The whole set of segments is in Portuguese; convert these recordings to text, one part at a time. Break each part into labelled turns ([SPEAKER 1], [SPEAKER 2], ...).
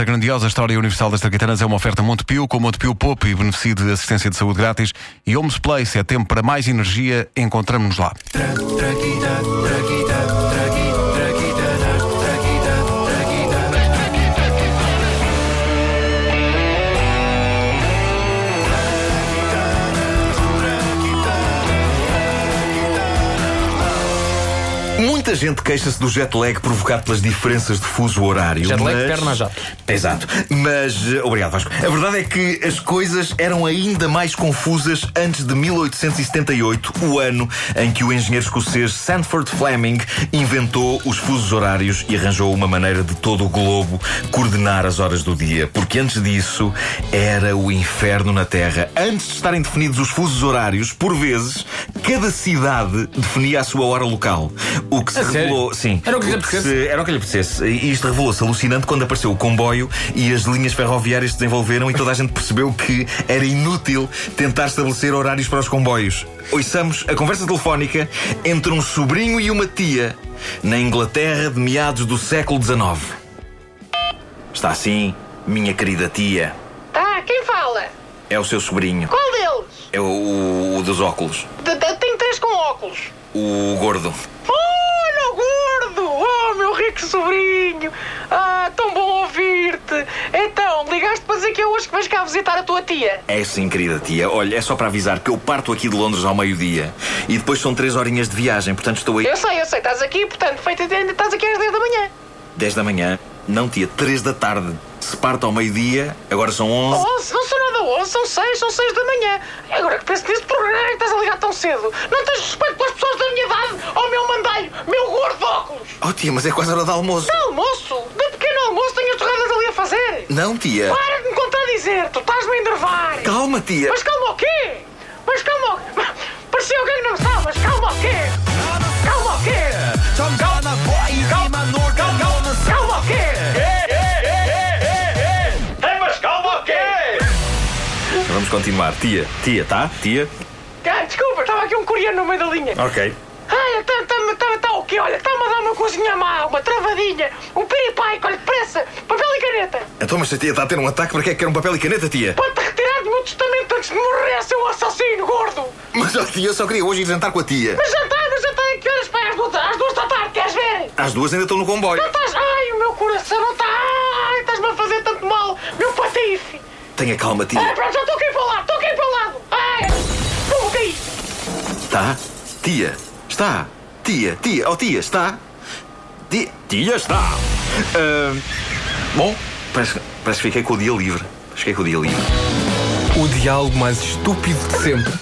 [SPEAKER 1] A grandiosa história universal das traquitanas é uma oferta Montepio, com Montepio Pop e beneficio de assistência de saúde grátis. E Homes Place é tempo para mais energia. Encontramos-nos lá.
[SPEAKER 2] Muita gente queixa-se do jet lag provocado pelas diferenças de fuso horário.
[SPEAKER 3] Jet lag,
[SPEAKER 2] mas...
[SPEAKER 3] perna jato.
[SPEAKER 2] Exato. Mas, eh, obrigado Vasco. A verdade é que as coisas eram ainda mais confusas antes de 1878, o ano em que o engenheiro escocês Sanford Fleming inventou os fusos horários e arranjou uma maneira de todo o globo coordenar as horas do dia. Porque antes disso era o inferno na Terra. Antes de estarem definidos os fusos horários, por vezes, cada cidade definia a sua hora local. O que se
[SPEAKER 3] A sério?
[SPEAKER 2] revelou. Sim.
[SPEAKER 3] Era o que lhe
[SPEAKER 2] se-
[SPEAKER 3] apetecesse?
[SPEAKER 2] era o que lhe apetecesse. E isto revelou-se alucinante quando apareceu o comboio e as linhas ferroviárias se desenvolveram e toda a gente percebeu que era inútil tentar estabelecer horários para os comboios. Ouçamos a conversa telefónica entre um sobrinho e uma tia na Inglaterra de meados do século XIX. Está assim, minha querida tia.
[SPEAKER 4] Tá, quem fala?
[SPEAKER 2] É o seu sobrinho.
[SPEAKER 4] Qual deles?
[SPEAKER 2] É o, o dos óculos.
[SPEAKER 4] De, de, tenho três com óculos.
[SPEAKER 2] O gordo.
[SPEAKER 4] Olha, o gordo! Oh, meu rico sobrinho! Ah, tão bom ouvir-te! Então, ligaste para dizer que é hoje que vais cá visitar a tua tia?
[SPEAKER 2] É sim, querida tia. Olha, é só para avisar que eu parto aqui de Londres ao meio-dia e depois são três horinhas de viagem, portanto estou aí
[SPEAKER 4] Eu sei, eu sei, estás aqui, portanto, feito ainda estás aqui às 10 da manhã.
[SPEAKER 2] 10 da manhã. Não, tia, 3 da tarde. Se parto ao meio-dia, agora são 11.
[SPEAKER 4] 11, não são nada 11, são 6, são 6 da manhã. Agora que penso nisso, por que é que estás a ligar tão cedo? Não tens respeito pelas pessoas da minha idade? Oh, meu mandalho, meu gordo de óculos!
[SPEAKER 2] Oh, tia, mas é quase hora de almoço.
[SPEAKER 4] De almoço? De pequeno almoço tenho as torradas ali a fazer?
[SPEAKER 2] Não, tia.
[SPEAKER 4] Para de me contradizer, tu estás-me a enervar.
[SPEAKER 2] Calma, tia.
[SPEAKER 4] Mas calma o quê? Mas calma o quê? Parecia alguém que não sabe, mas calma o quê? Calma o quê? Calma, calma, calma o quê? Mas calma o quê?
[SPEAKER 2] Vamos continuar. Tia, tia, tá? Tia?
[SPEAKER 4] Ah, desculpa, estava aqui um coreano no meio da linha.
[SPEAKER 2] Ok.
[SPEAKER 4] Ai, está tá, tá, tá o quê? Olha, está-me a dar uma coisinha má, uma travadinha, um piripaico, olha, depressa, papel e caneta.
[SPEAKER 2] Então, mas se a tia está a ter um ataque, para que é que quer um papel e caneta, tia?
[SPEAKER 4] Para-te retirar do meu testamento antes de morrer, seu assassino gordo.
[SPEAKER 2] Mas, oh, tia, eu só queria hoje ir jantar com a tia.
[SPEAKER 4] Mas já está, mas já está, que horas para às duas, às duas da tarde, queres ver?
[SPEAKER 2] Às duas ainda estou no comboio.
[SPEAKER 4] Não estás, ai, o meu coração não está, ai, estás-me a fazer tanto mal, meu patife.
[SPEAKER 2] Tenha calma,
[SPEAKER 4] Ai,
[SPEAKER 2] tia.
[SPEAKER 4] pronto, já estou aqui para o lado, estou aqui para o lado. Ai, como que é isto?
[SPEAKER 2] Tá? Tia? Está? Tia, tia, oh, tia, está? Tia, tia está. Ah, bom, parece, parece que fiquei com o dia livre. Fiquei com o dia livre.
[SPEAKER 3] O diálogo mais estúpido de sempre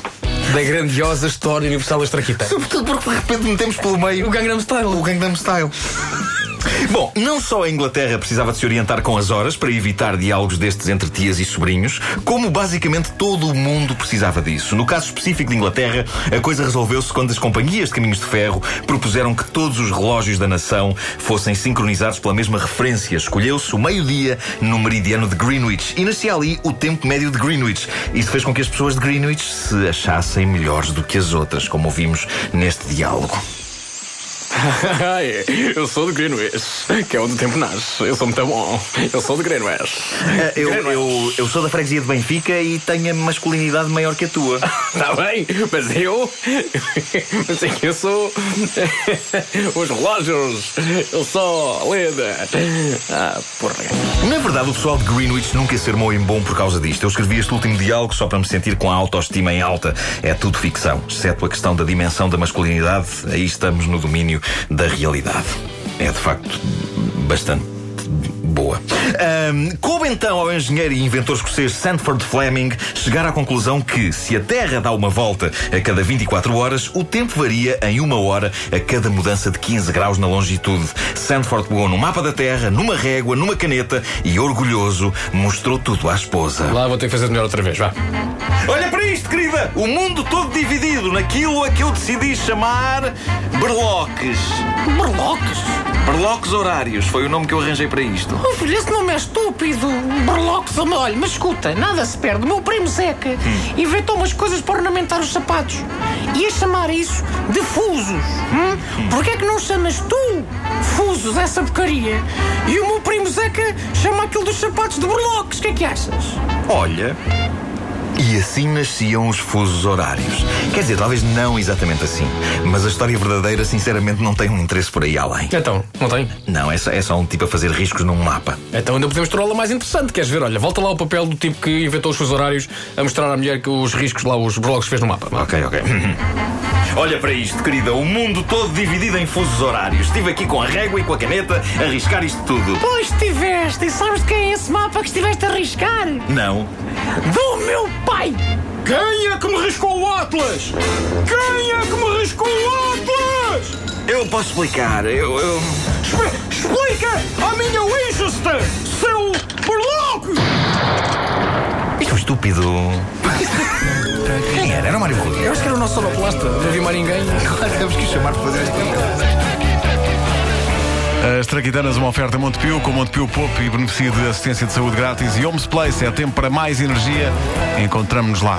[SPEAKER 3] da grandiosa história universal das traquitas.
[SPEAKER 2] Sobretudo porque de repente metemos pelo meio
[SPEAKER 3] O Gangnam Style.
[SPEAKER 2] o Gangnam Style. Bom, não só a Inglaterra precisava de se orientar com as horas para evitar diálogos destes entre tias e sobrinhos, como basicamente todo o mundo precisava disso. No caso específico de Inglaterra, a coisa resolveu-se quando as companhias de caminhos de ferro propuseram que todos os relógios da nação fossem sincronizados pela mesma referência. Escolheu-se o meio-dia no meridiano de Greenwich e nascia ali o tempo médio de Greenwich. Isso fez com que as pessoas de Greenwich se achassem melhores do que as outras, como ouvimos neste diálogo.
[SPEAKER 3] Eu sou de Greenwich, que é onde o tempo nasce. Eu sou muito bom. Eu sou de Greenwich.
[SPEAKER 2] Eh, Eu, eu, eu sou da freguesia de Benfica e tenho a masculinidade maior que a tua.
[SPEAKER 3] Está bem, mas eu. Mas é que eu sou. Os relógios. Eu sou líder. Ah, porra.
[SPEAKER 2] Na verdade, o pessoal de Greenwich nunca se armou em bom por causa disto. Eu escrevi este último diálogo só para me sentir com a autoestima em alta. É tudo ficção, exceto a questão da dimensão da masculinidade. Aí estamos no domínio da realidade. É de facto bastante boa. Coube então ao engenheiro e inventor escocês Sanford Fleming chegar à conclusão que, se a Terra dá uma volta a cada 24 horas, o tempo varia em uma hora a cada mudança de 15 graus na longitude. Sanford pegou no mapa da Terra, numa régua, numa caneta e, orgulhoso, mostrou tudo à esposa.
[SPEAKER 3] Lá vou ter que fazer melhor outra vez, vá.
[SPEAKER 2] Olha para querida! O mundo todo dividido naquilo a que eu decidi chamar berloques.
[SPEAKER 3] Berloques?
[SPEAKER 2] Berlocos horários foi o nome que eu arranjei para isto.
[SPEAKER 4] Oh filho, esse nome é estúpido. Berloques, olha, mas escuta, nada se perde. O meu primo Zeca inventou umas coisas para ornamentar os sapatos. Ia chamar isso de fusos. Hum? Porquê é que não chamas tu fusos essa porcaria? E o meu primo Zeca chama aquilo dos sapatos de berloques. O que é que achas?
[SPEAKER 2] Olha. E assim nasciam os fusos horários. Quer dizer, talvez não exatamente assim. Mas a história verdadeira, sinceramente, não tem um interesse por aí além.
[SPEAKER 3] Então, não tem?
[SPEAKER 2] Não, é só, é só um tipo a fazer riscos num mapa.
[SPEAKER 3] Então ainda podemos torná-la mais interessante. Queres ver? Olha, volta lá o papel do tipo que inventou os seus horários a mostrar à mulher que os riscos lá, os blogs fez no mapa.
[SPEAKER 2] Ok, ok. Olha para isto, querida. O mundo todo dividido em fusos horários. Estive aqui com a régua e com a caneta a riscar isto tudo.
[SPEAKER 4] Pois estiveste. E sabes de quem é esse mapa que estiveste a arriscar?
[SPEAKER 2] Não.
[SPEAKER 4] Do meu pai!
[SPEAKER 3] Quem é que me riscou o Atlas? Quem é que me riscou o Atlas?
[SPEAKER 2] Eu posso explicar. Eu. eu...
[SPEAKER 3] Explica à minha Winchester, seu berloque!
[SPEAKER 2] Isto é um estúpido. Quem era? Era o Mário Rui.
[SPEAKER 3] Eu acho que era o nosso sonoplasta. Não vi mais ninguém.
[SPEAKER 2] Claro, temos que o chamar para fazer esta
[SPEAKER 1] As Traquitanas, uma oferta Montepio, com Montepio Pop e beneficio de assistência de saúde grátis e Homes Place. É tempo para mais energia. Encontramos-nos lá.